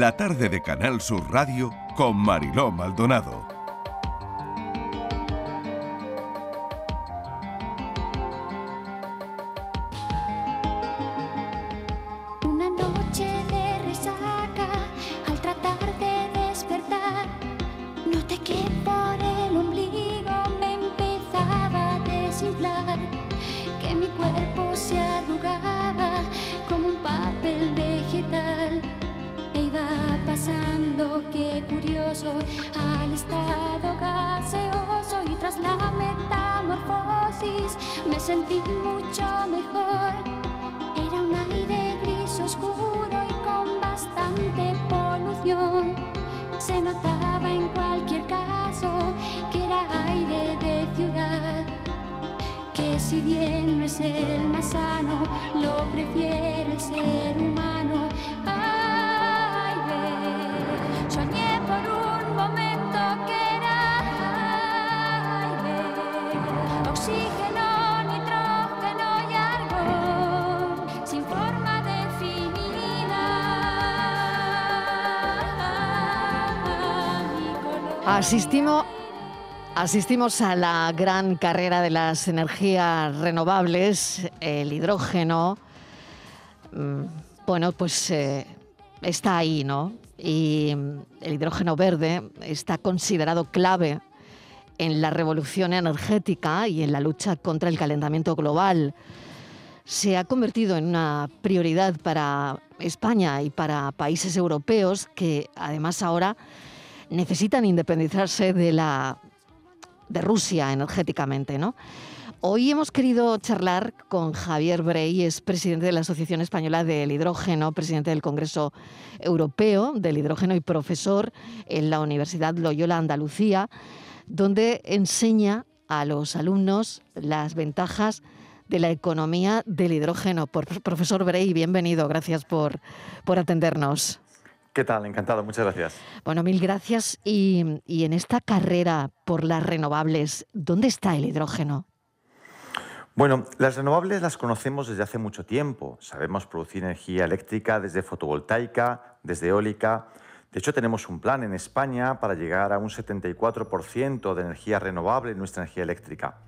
La tarde de Canal Sur Radio con Mariló Maldonado. Una noche de resaca, al tratar de despertar, noté que por la metamorfosis me sentí mucho mejor. Era un aire gris oscuro y con bastante polución. Se notaba en cualquier caso que era aire de ciudad. Que si bien no es el más sano, lo Asistimos, a la gran carrera de las energías renovables, el hidrógeno. mm, Bueno, pues eh, está ahí, ¿no? Y el hidrógeno verde está considerado clave en la revolución energética y en la lucha contra el calentamiento global. Se ha convertido en una prioridad para España y para países europeos que además ahora necesitan independizarse de la de Rusia energéticamente, ¿no? Hoy hemos querido charlar con Javier Brey, es presidente de la Asociación Española del Hidrógeno, presidente del Congreso Europeo del Hidrógeno y profesor en la Universidad Loyola Andalucía, donde enseña a los alumnos las ventajas de la economía del hidrógeno. Por, profesor Brey, bienvenido, gracias por, por atendernos. ¿Qué tal? Encantado, muchas gracias. Bueno, mil gracias. Y, y en esta carrera por las renovables, ¿dónde está el hidrógeno? Bueno, las renovables las conocemos desde hace mucho tiempo. Sabemos producir energía eléctrica desde fotovoltaica, desde eólica. De hecho, tenemos un plan en España para llegar a un 74% de energía renovable en nuestra energía eléctrica.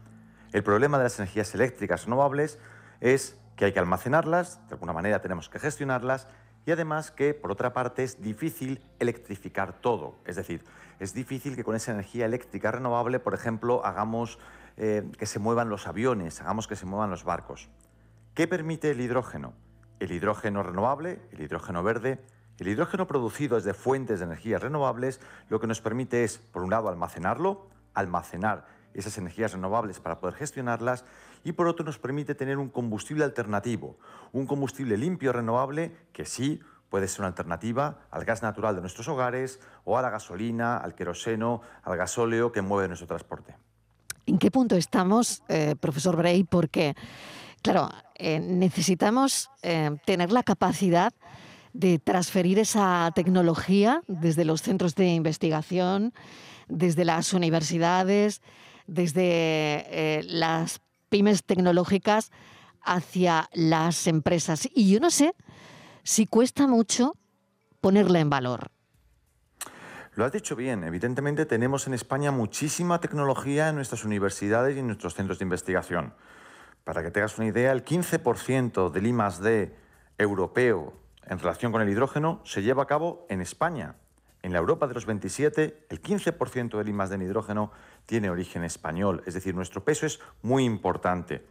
El problema de las energías eléctricas renovables es que hay que almacenarlas, de alguna manera tenemos que gestionarlas y además que, por otra parte, es difícil electrificar todo. Es decir, es difícil que con esa energía eléctrica renovable, por ejemplo, hagamos eh, que se muevan los aviones, hagamos que se muevan los barcos. ¿Qué permite el hidrógeno? El hidrógeno renovable, el hidrógeno verde, el hidrógeno producido desde fuentes de energías renovables, lo que nos permite es, por un lado, almacenarlo, almacenar esas energías renovables para poder gestionarlas y por otro nos permite tener un combustible alternativo, un combustible limpio renovable que sí puede ser una alternativa al gas natural de nuestros hogares o a la gasolina, al queroseno, al gasóleo que mueve nuestro transporte. ¿En qué punto estamos, eh, profesor Bray? Porque, claro, eh, necesitamos eh, tener la capacidad de transferir esa tecnología desde los centros de investigación, desde las universidades, desde las pymes tecnológicas hacia las empresas. Y yo no sé si cuesta mucho ponerla en valor. Lo has dicho bien. Evidentemente tenemos en España muchísima tecnología en nuestras universidades y en nuestros centros de investigación. Para que tengas una idea, el 15% del I+D europeo en relación con el hidrógeno se lleva a cabo en España. En la Europa de los 27, el 15% del I+D en hidrógeno tiene origen español, es decir, nuestro peso es muy importante.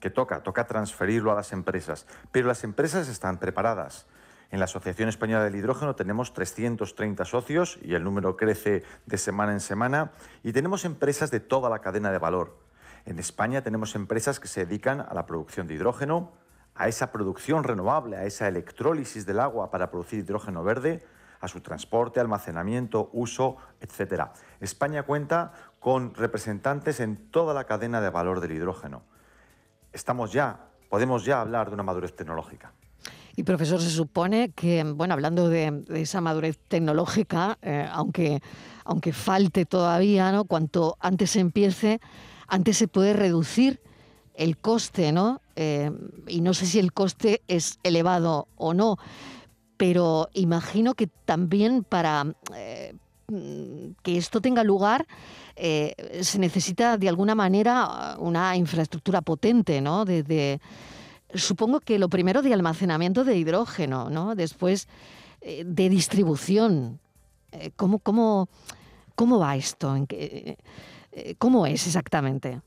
¿Qué toca? Toca transferirlo a las empresas, pero las empresas están preparadas. En la Asociación Española del Hidrógeno tenemos 330 socios y el número crece de semana en semana y tenemos empresas de toda la cadena de valor. En España tenemos empresas que se dedican a la producción de hidrógeno, a esa producción renovable, a esa electrólisis del agua para producir hidrógeno verde, a su transporte, almacenamiento, uso, etc. España cuenta con representantes en toda la cadena de valor del hidrógeno. Estamos ya, podemos ya hablar de una madurez tecnológica. Y profesor, se supone que, bueno, hablando de, de esa madurez tecnológica, eh, aunque, aunque falte todavía, ¿no? Cuanto antes se empiece, antes se puede reducir el coste, ¿no? Eh, y no sé si el coste es elevado o no, pero imagino que también para eh, que esto tenga lugar eh, se necesita de alguna manera una infraestructura potente, ¿no? De, supongo que lo primero de almacenamiento de hidrógeno, ¿no? Después eh, de distribución. ¿cómo, cómo, cómo, va esto? ¿En ¿Cómo es exactamente?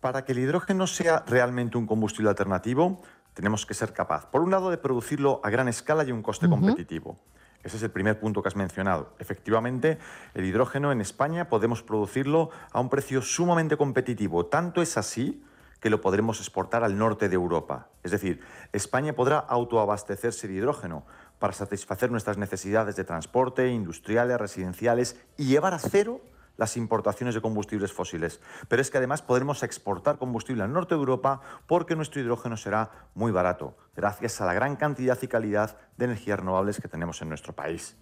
Para que el hidrógeno sea realmente un combustible alternativo, tenemos que ser capaz, por un lado, de producirlo a gran escala y a un coste competitivo. Ese es el primer punto que has mencionado. Efectivamente, el hidrógeno en España podemos producirlo a un precio sumamente competitivo. Tanto es así que lo podremos exportar al norte de Europa. Es decir, España podrá autoabastecerse de hidrógeno para satisfacer nuestras necesidades de transporte, industriales, residenciales y llevar a cero las importaciones de combustibles fósiles. Pero es que además podremos exportar combustible al norte de Europa porque nuestro hidrógeno será muy barato, gracias a la gran cantidad y calidad de energías renovables que tenemos en nuestro país.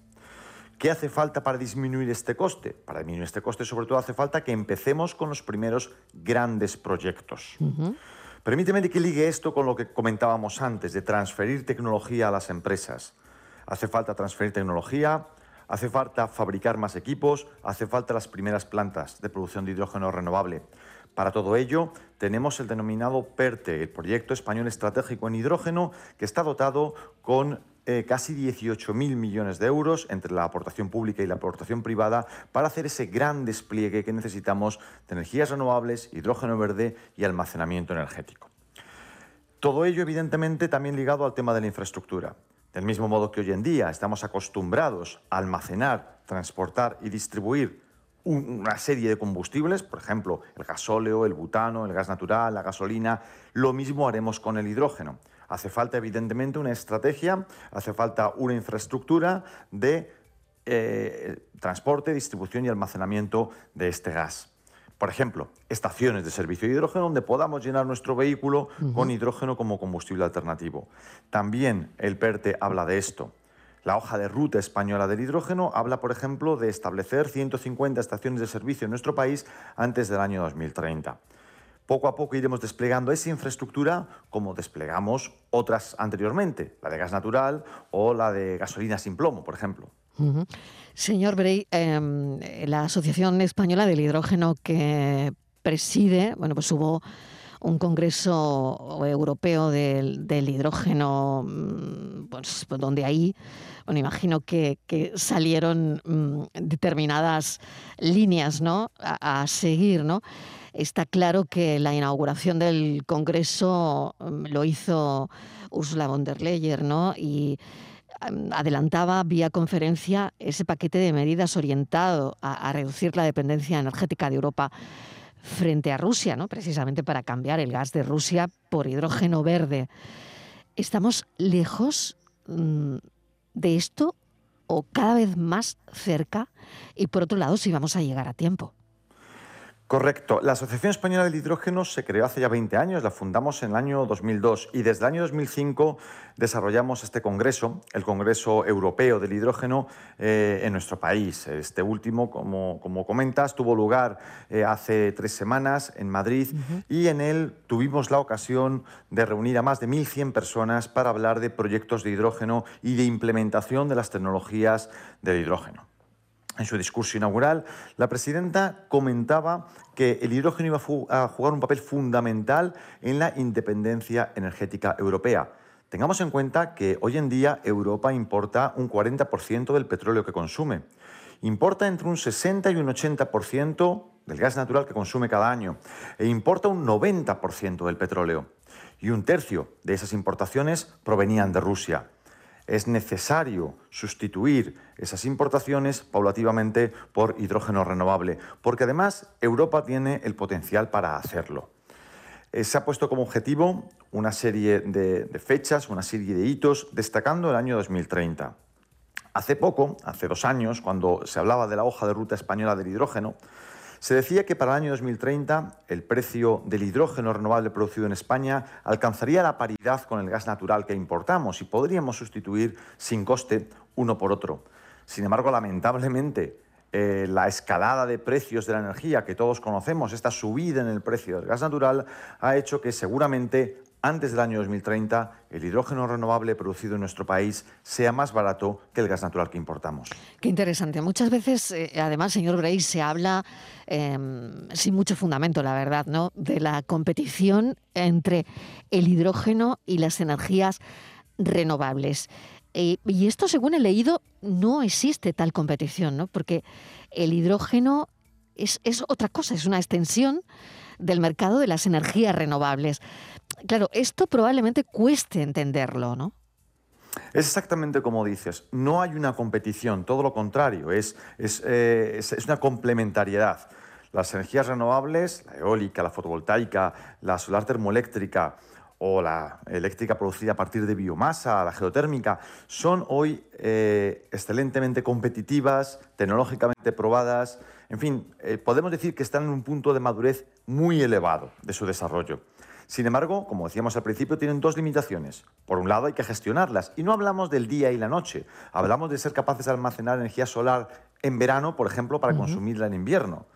¿Qué hace falta para disminuir este coste? Para disminuir este coste sobre todo hace falta que empecemos con los primeros grandes proyectos. Permíteme que ligue esto con lo que comentábamos antes, de transferir tecnología a las empresas. Hace falta transferir tecnología, Hace falta fabricar más equipos, hace falta las primeras plantas de producción de hidrógeno renovable. Para todo ello, tenemos el denominado PERTE, el Proyecto Español Estratégico en Hidrógeno, que está dotado con eh, casi 18.000 millones de euros entre la aportación pública y la aportación privada para hacer ese gran despliegue que necesitamos de energías renovables, hidrógeno verde y almacenamiento energético. Todo ello, evidentemente, también ligado al tema de la infraestructura. Del mismo modo que hoy en día estamos acostumbrados a almacenar, transportar y distribuir una serie de combustibles, por ejemplo, el gasóleo, el butano, el gas natural, la gasolina, lo mismo haremos con el hidrógeno. Hace falta, evidentemente, una estrategia, hace falta una infraestructura de eh, transporte, distribución y almacenamiento de este gas por ejemplo, estaciones de servicio de hidrógeno donde podamos llenar nuestro vehículo con hidrógeno como combustible alternativo. También el PERTE habla de esto. La hoja de ruta española del hidrógeno habla, por ejemplo, de establecer 150 estaciones de servicio en nuestro país antes del año 2030. Poco a poco iremos desplegando esa infraestructura como desplegamos otras anteriormente, la de gas natural o la de gasolina sin plomo, por ejemplo. Señor Brey, em, la Asociación Española del Hidrógeno que preside, bueno, pues hubo un congreso europeo del, hidrógeno, mm, pues, pues, donde ahí, bueno, imagino que, salieron mm, determinadas líneas, ¿no? A, a, seguir, ¿no? Está claro que la inauguración del congreso mm, lo hizo Ursula von der Leyen, ¿no? Y adelantaba vía conferencia ese paquete de medidas orientado a, reducir la dependencia energética de Europa frente a Rusia, ¿no? precisamente para cambiar el gas de Rusia por hidrógeno verde. ¿Estamos lejos mm, de esto o cada vez más cerca? Y por otro lado, si vamos a llegar a tiempo. Correcto. La Asociación Española del Hidrógeno se creó hace ya 20 años, la fundamos en el año 2002 y desde el año 2005 desarrollamos este congreso, el Congreso Europeo del Hidrógeno, eh, en nuestro país. Este último, como, como comentas, tuvo lugar eh, hace tres semanas en Madrid y en él tuvimos la ocasión de reunir a más de 1.100 personas para hablar de proyectos de hidrógeno y de implementación de las tecnologías del hidrógeno. En su discurso inaugural, la presidenta comentaba que el hidrógeno iba a jugar un papel fundamental en la independencia energética europea. Tengamos en cuenta que hoy en día Europa importa un 40% del petróleo que consume. Importa entre un 60 y un 80% del gas natural que consume cada año e importa un 90% del petróleo. Y un tercio de esas importaciones provenían de Rusia es necesario sustituir esas importaciones paulativamente por hidrógeno renovable, porque además Europa tiene el potencial para hacerlo. Eh, se ha puesto como objetivo una serie de, de fechas, una serie de hitos, destacando el año 2030. Hace poco, hace dos años, cuando se hablaba de la hoja de ruta española del hidrógeno, se decía que para el año 2030 el precio del hidrógeno renovable producido en España alcanzaría la paridad con el gas natural que importamos y podríamos sustituir sin coste uno por otro. Sin embargo, lamentablemente, eh, la escalada de precios de la energía que todos conocemos, esta subida en el precio del gas natural, ha hecho que seguramente antes del año 2030 el hidrógeno renovable producido en nuestro país sea más barato que el gas natural que importamos. Qué interesante. Muchas veces, eh, además, señor Grey, se habla em, sin mucho fundamento, la verdad, ¿no? de la competición entre el hidrógeno y las energías renovables. Eh, y esto, según he leído, no existe tal competición, ¿no? porque el hidrógeno es otra cosa, es una extensión del mercado de las energías renovables. Claro, esto probablemente cueste entenderlo, ¿no? Es exactamente como dices, no hay una competición, todo lo contrario, es, eh, es, es, una complementariedad. Las energías renovables, la eólica, la fotovoltaica, la solar termoeléctrica o la eléctrica producida a partir de biomasa, la geotérmica, son hoy eh, excelentemente competitivas, tecnológicamente probadas, en fin, eh, podemos decir que están en un punto de madurez muy elevado de su desarrollo. Sin embargo, como decíamos al principio, tienen dos limitaciones. Por un lado, hay que gestionarlas. Y no hablamos del día y la noche. Hablamos de ser capaces de almacenar energía solar en verano, por ejemplo, para consumirla en invierno.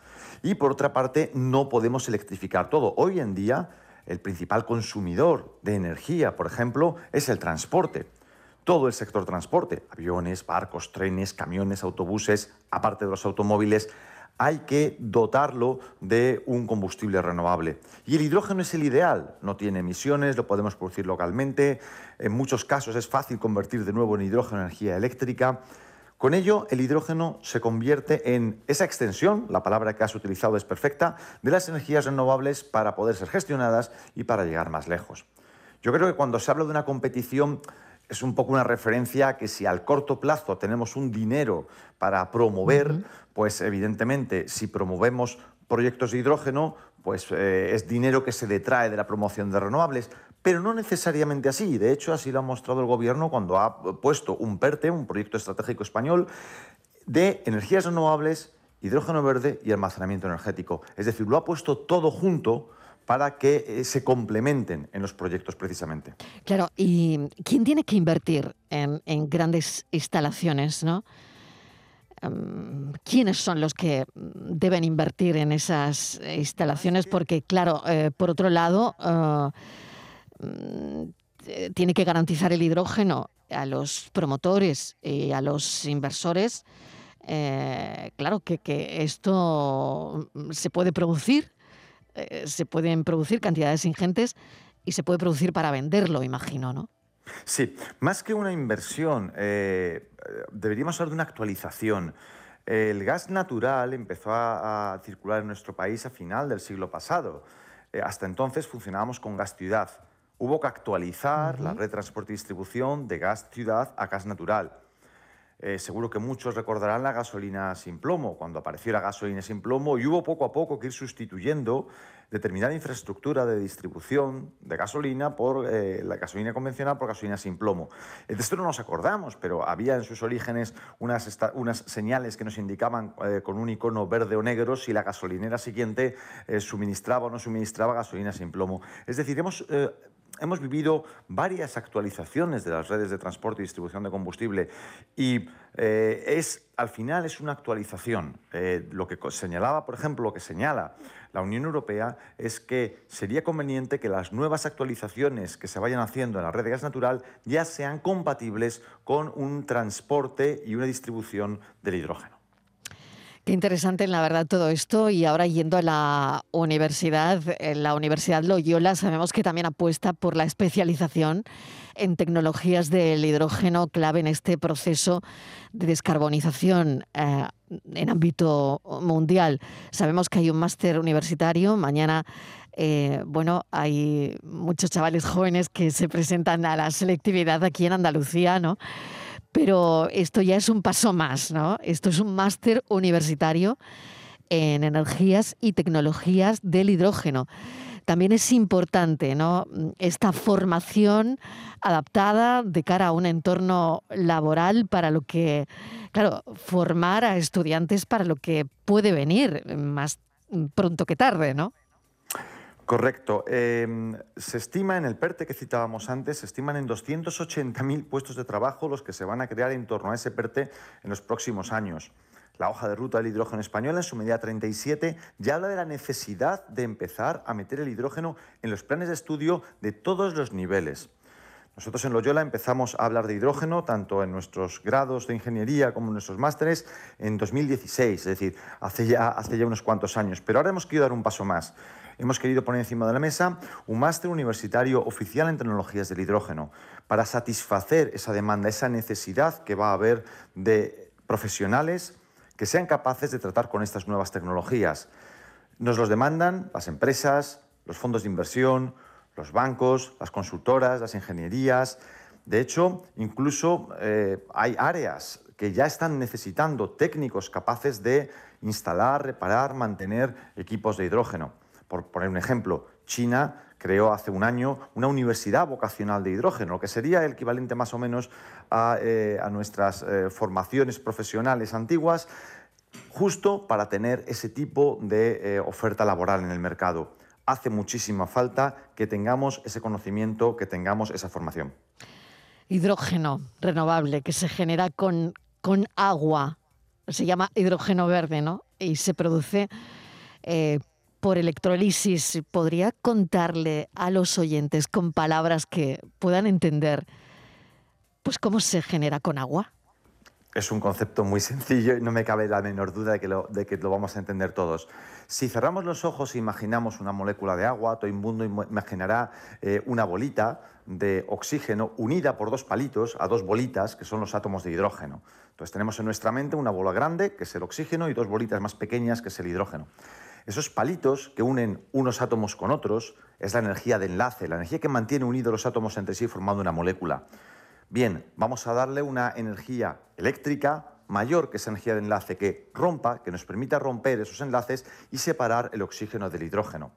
Y por otra parte, no podemos electrificar todo. Hoy en día, el principal consumidor de energía, por ejemplo, es el transporte. Todo el sector transporte, aviones, barcos, trenes, camiones, autobuses, aparte de los automóviles, hay que dotarlo de un combustible renovable. Y el hidrógeno es el ideal, no tiene emisiones, lo podemos producir localmente, en muchos casos es fácil convertir de nuevo en hidrógeno en energía eléctrica. Con ello, el hidrógeno se convierte en esa extensión, la palabra que has utilizado es perfecta, de las energías renovables para poder ser gestionadas y para llegar más lejos. Yo creo que cuando se habla de una competición es un poco una referencia a que si al corto plazo tenemos un dinero para promover, pues evidentemente si promovemos proyectos de hidrógeno, pues eh, es dinero que se detrae de la promoción de renovables, pero no necesariamente así. De hecho, así lo ha mostrado el Gobierno cuando ha puesto un PERTE, un proyecto estratégico español, de energías renovables, hidrógeno verde y almacenamiento energético. Es decir, lo ha puesto todo junto para que eh, se complementen en los proyectos precisamente. Claro, ¿y quién tiene que invertir en, grandes instalaciones? ¿no? Em, ¿Quiénes son los que deben invertir en esas instalaciones? Porque, claro, eh, por otro lado, eh, mm, tiene que garantizar el hidrógeno a los promotores y a los inversores. claro que, que esto se puede producir eh, se pueden producir cantidades ingentes y se puede producir para venderlo, imagino, ¿no? Sí, más que una inversión, eh, deberíamos hablar de una actualización. El gas natural empezó a, circular en nuestro país a final del siglo pasado. Eh, hasta entonces funcionábamos con gas ciudad. Hubo que actualizar la red de transporte y distribución de gas ciudad a gas natural. Eh, seguro que muchos recordarán la gasolina sin plomo, cuando apareció la gasolina sin plomo y hubo poco a poco que ir sustituyendo determinada infraestructura de distribución de gasolina por eh, la gasolina convencional por gasolina sin plomo. De esto no nos acordamos, pero había en sus orígenes unas, unas señales que nos indicaban eh, con un icono verde o negro si la gasolinera siguiente suministraba o no suministraba gasolina sin plomo. Es decir, hemos hemos vivido varias actualizaciones de las redes de transporte y distribución de combustible y eh, es, al final es una actualización. Eh, lo que señalaba, por ejemplo, lo que señala la Unión Europea es que sería conveniente que las nuevas actualizaciones que se vayan haciendo en la red de gas natural ya sean compatibles con un transporte y una distribución del hidrógeno. Qué interesante, la verdad, todo esto. Y ahora yendo a la universidad, la Universidad Loyola, sabemos que también apuesta por la especialización en tecnologías del hidrógeno clave en este proceso de descarbonización eh, en ámbito mundial. Sabemos que hay un máster universitario. Mañana, eh, bueno, hay muchos chavales jóvenes que se presentan a la selectividad aquí en Andalucía, ¿no? Pero esto ya es un paso más, ¿no? Esto es un máster universitario en energías y tecnologías del hidrógeno. También es importante ¿no? esta formación adaptada de cara a un entorno laboral para lo que, claro, formar a estudiantes para lo que puede venir más pronto que tarde, ¿no? Correcto. Em, se estima en el PERTE que citábamos antes, se estiman en 280.000 puestos de trabajo los que se van a crear en torno a ese PERTE en los próximos años. la hoja de ruta del hidrógeno español en su medida 37 ya habla de la necesidad de empezar a meter el hidrógeno en los planes de estudio de todos los niveles. Nosotros en Loyola empezamos a hablar de hidrógeno tanto en nuestros grados de ingeniería como en nuestros másteres en 2016, es decir, hace ya, unos cuantos años. Pero ahora hemos querido dar un paso más. Hemos querido poner encima de la mesa un máster universitario oficial en tecnologías del hidrógeno para satisfacer esa demanda, esa necesidad que va a haber de profesionales que sean capaces de tratar con estas nuevas tecnologías. Nos los demandan las empresas, los fondos de inversión, los bancos, las consultoras, las ingenierías. De hecho, incluso eh, hay áreas que ya están necesitando técnicos capaces de instalar, reparar, mantener equipos de hidrógeno. Por poner un ejemplo, China creó hace un año una universidad vocacional de hidrógeno, lo que sería el equivalente más o menos a, eh, nuestras eh, formaciones profesionales antiguas, justo para tener ese tipo de oferta laboral en el mercado hace muchísima falta que tengamos ese conocimiento, que tengamos esa formación. Hidrógeno renovable que se genera con, con agua, se llama hidrógeno verde, ¿no? Y se produce eh, por electrolisis. ¿Podría contarle a los oyentes con palabras que puedan entender pues cómo se genera con agua? Es un concepto muy sencillo y no me cabe la menor duda de que lo, vamos a entender todos. Si cerramos los ojos e imaginamos una molécula de agua, todo el mundo imaginará eh, una bolita de oxígeno unida por dos palitos a dos bolitas que son los átomos de hidrógeno. Entonces tenemos en nuestra mente una bola grande, que es el oxígeno, y dos bolitas más pequeñas, que es el hidrógeno. Esos palitos que unen unos átomos con otros es la energía de enlace, la energía que mantiene unidos los átomos entre sí formando una molécula. Bien, vamos a darle una energía eléctrica mayor que esa energía de enlace que rompa, que nos permita romper esos enlaces y separar el oxígeno del hidrógeno.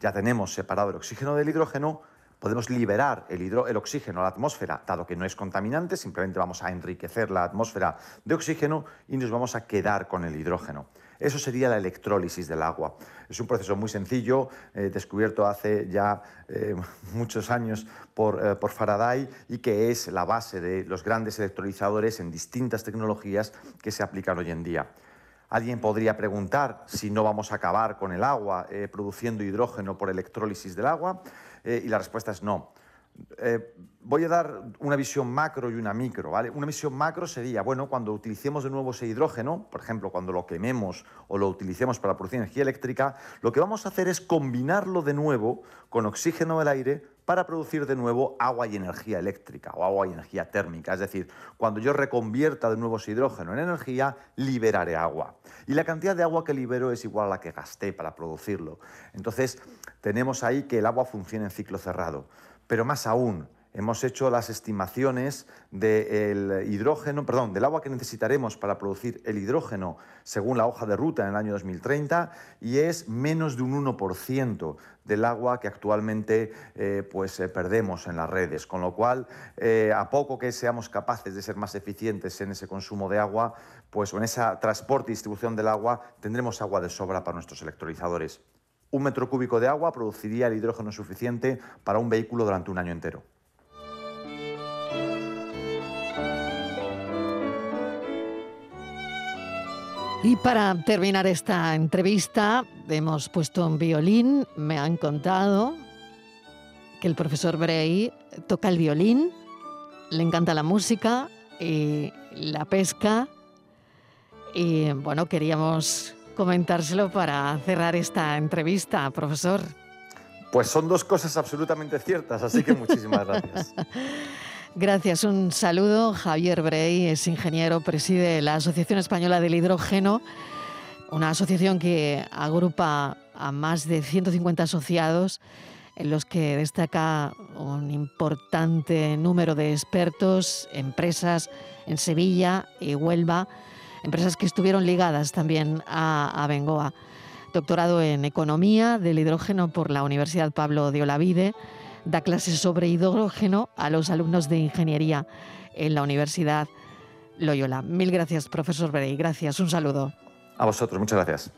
Ya tenemos separado el oxígeno del hidrógeno, podemos liberar el, el, oxígeno a la atmósfera, dado que no es contaminante, simplemente vamos a enriquecer la atmósfera de oxígeno y nos vamos a quedar con el hidrógeno. Eso sería la electrólisis del agua. Es un proceso muy sencillo, eh, descubierto hace ya eh, muchos años por, eh, por, Faraday y que es la base de los grandes electrolizadores en distintas tecnologías que se aplican hoy en día. Alguien podría preguntar si no vamos a acabar con el agua produciendo hidrógeno por electrólisis del agua y la respuesta es no. Eh, voy a dar una visión macro y una micro. ¿vale? Una visión macro sería, bueno, cuando utilicemos de nuevo ese hidrógeno, por ejemplo, cuando lo quememos o lo utilicemos para producir energía eléctrica, lo que vamos a hacer es combinarlo de nuevo con oxígeno del aire para producir de nuevo agua y energía eléctrica o agua y energía térmica. Es decir, cuando yo reconvierta de nuevo ese hidrógeno en energía, liberaré agua. Y la cantidad de agua que libero es igual a la que gasté para producirlo. Entonces, tenemos ahí que el agua funciona en ciclo cerrado. Pero más aún, hemos hecho las estimaciones del hidrógeno, perdón, del agua que necesitaremos para producir el hidrógeno según la hoja de ruta en el año 2030 y es menos de un 1% del agua que actualmente eh, pues, eh, perdemos en las redes. Con lo cual, eh, a poco que seamos capaces de ser más eficientes en ese consumo de agua, pues en ese transporte y distribución del agua, tendremos agua de sobra para nuestros electrolizadores. Un metro cúbico de agua produciría el hidrógeno suficiente para un vehículo durante un año entero. Y para terminar esta entrevista, hemos puesto un violín. Me han contado que el profesor Bray toca el violín, le encanta la música y la pesca. Y bueno, queríamos comentárselo para cerrar esta entrevista, profesor. Pues son dos cosas absolutamente ciertas, así que muchísimas gracias. Gracias, un saludo. Javier Brey es ingeniero, preside la Asociación Española del Hidrógeno, una asociación que agrupa a más de 150 asociados, en los que destaca un importante número de expertos, empresas en Sevilla y Huelva empresas que estuvieron ligadas también a, Bengoa. Doctorado en Economía del Hidrógeno por la Universidad Pablo de Olavide, da clases sobre hidrógeno a los alumnos de Ingeniería en la Universidad Loyola. Mil gracias, profesor Berey. Gracias, un saludo. A vosotros, muchas gracias.